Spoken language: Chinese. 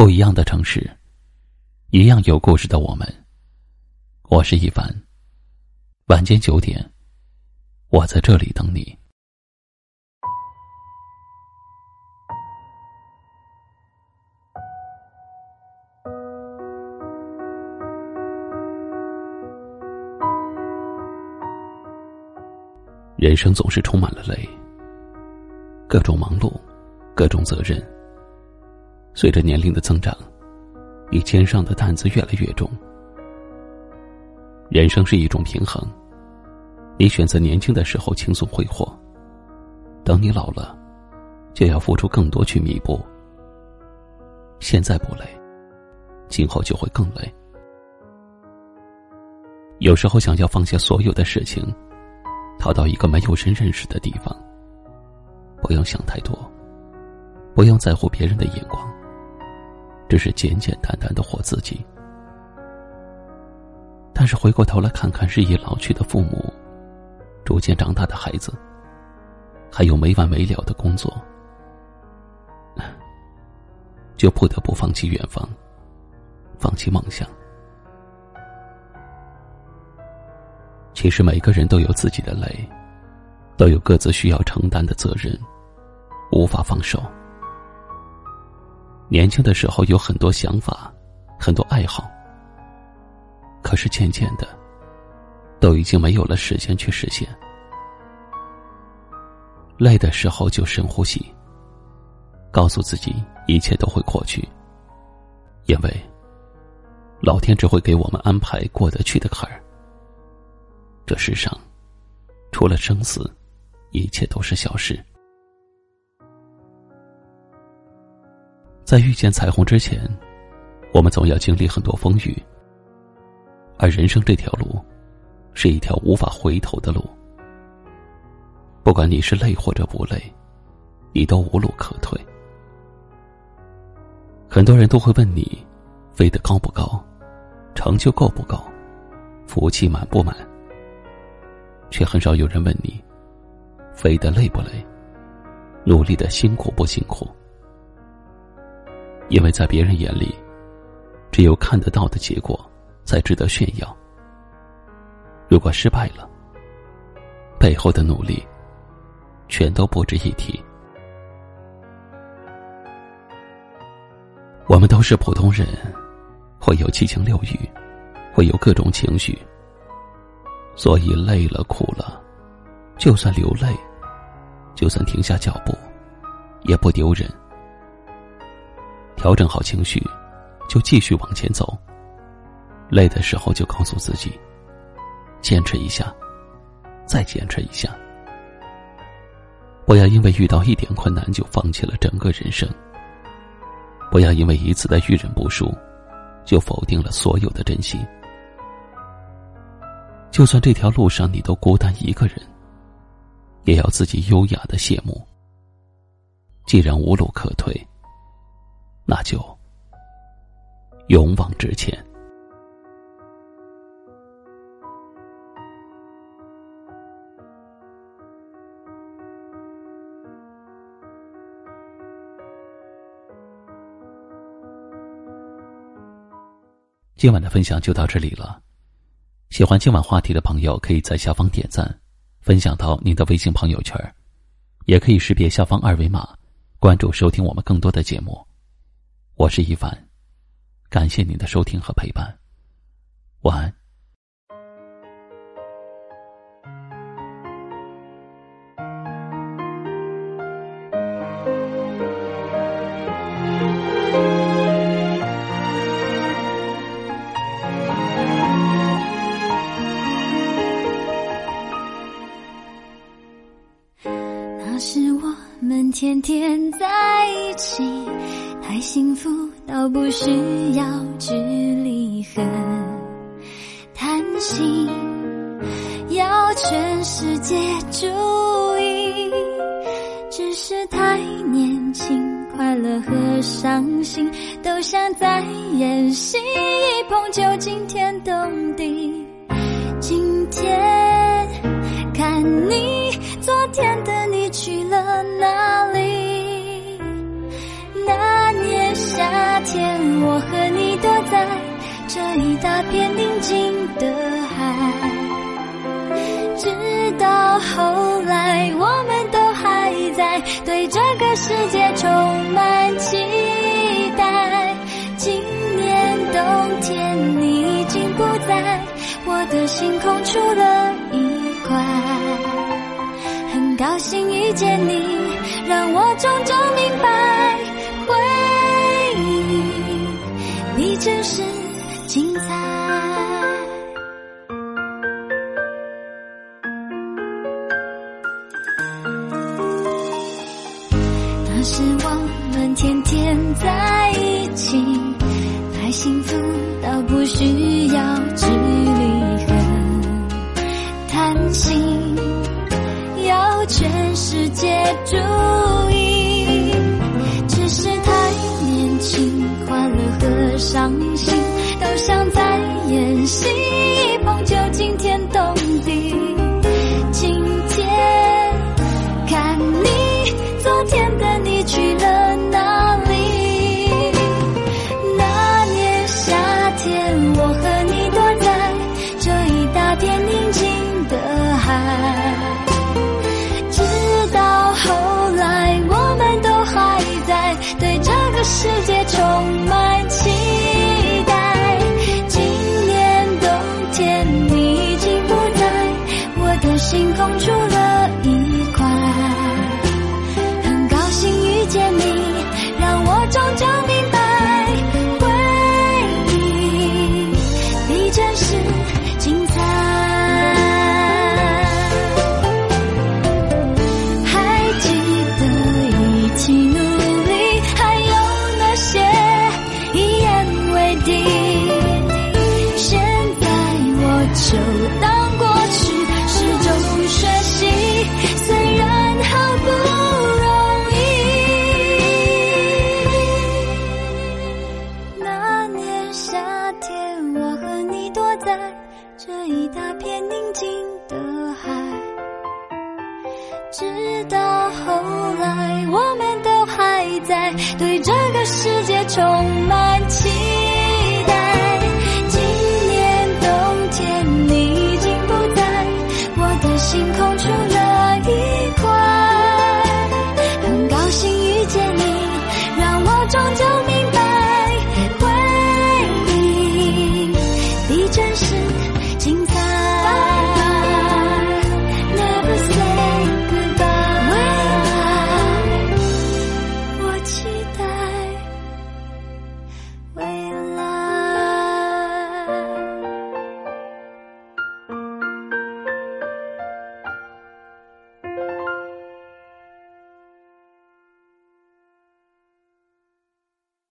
不一样的城市，一样有故事的我们。我是一凡。晚间九点，我在这里等你。人生总是充满了累，各种忙碌，各种责任。随着年龄的增长，你肩上的担子越来越重。人生是一种平衡，你选择年轻的时候轻松挥霍，等你老了，就要付出更多去弥补。现在不累，今后就会更累。有时候想要放下所有的事情，逃到一个没有人认识的地方，不用想太多，不用在乎别人的眼光。只是简简单单的活自己，但是回过头来看看日益老去的父母，逐渐长大的孩子，还有没完没了的工作，就不得不放弃远方，放弃梦想。其实每个人都有自己的累，都有各自需要承担的责任，无法放手。年轻的时候有很多想法，很多爱好，可是渐渐的，都已经没有了时间去实现。累的时候就深呼吸，告诉自己一切都会过去，因为老天只会给我们安排过得去的坎儿。这世上，除了生死，一切都是小事。在遇见彩虹之前，我们总要经历很多风雨。而人生这条路，是一条无法回头的路。不管你是累或者不累，你都无路可退。很多人都会问你，飞得高不高，成就够不够，福气满不满。却很少有人问你，飞得累不累，努力的辛苦不辛苦。因为在别人眼里，只有看得到的结果才值得炫耀。如果失败了，背后的努力全都不值一提。我们都是普通人，会有七情六欲，会有各种情绪，所以累了苦了，就算流泪，就算停下脚步，也不丢人。调整好情绪，就继续往前走。累的时候就告诉自己，坚持一下，再坚持一下。不要因为遇到一点困难就放弃了整个人生。不要因为一次的遇人不淑，就否定了所有的真心。就算这条路上你都孤单一个人，也要自己优雅的谢幕。既然无路可退。那就勇往直前。今晚的分享就到这里了。喜欢今晚话题的朋友，可以在下方点赞，分享到您的微信朋友圈，也可以识别下方二维码，关注收听我们更多的节目。我是一凡，感谢您的收听和陪伴，晚安。那是我们天天在一起。太幸福到不需要距离和贪心，要全世界注意，只是太年轻，快乐和伤心都像在演戏，一碰就惊天动地。今天看你，昨天的我和你躲在这一大片宁静的海，直到后来我们都还在对这个世界充满期待。今年冬天你已经不在我的心空，出了一块，很高兴遇见你，让我终究明白。真是精彩。那时我们天天在一起，太幸福到不需要距离和谈心，要全世界注伤心都像在演戏，对这个世界充满期待今年冬天你已经不在我的心空出了一块很高兴遇见你让我终究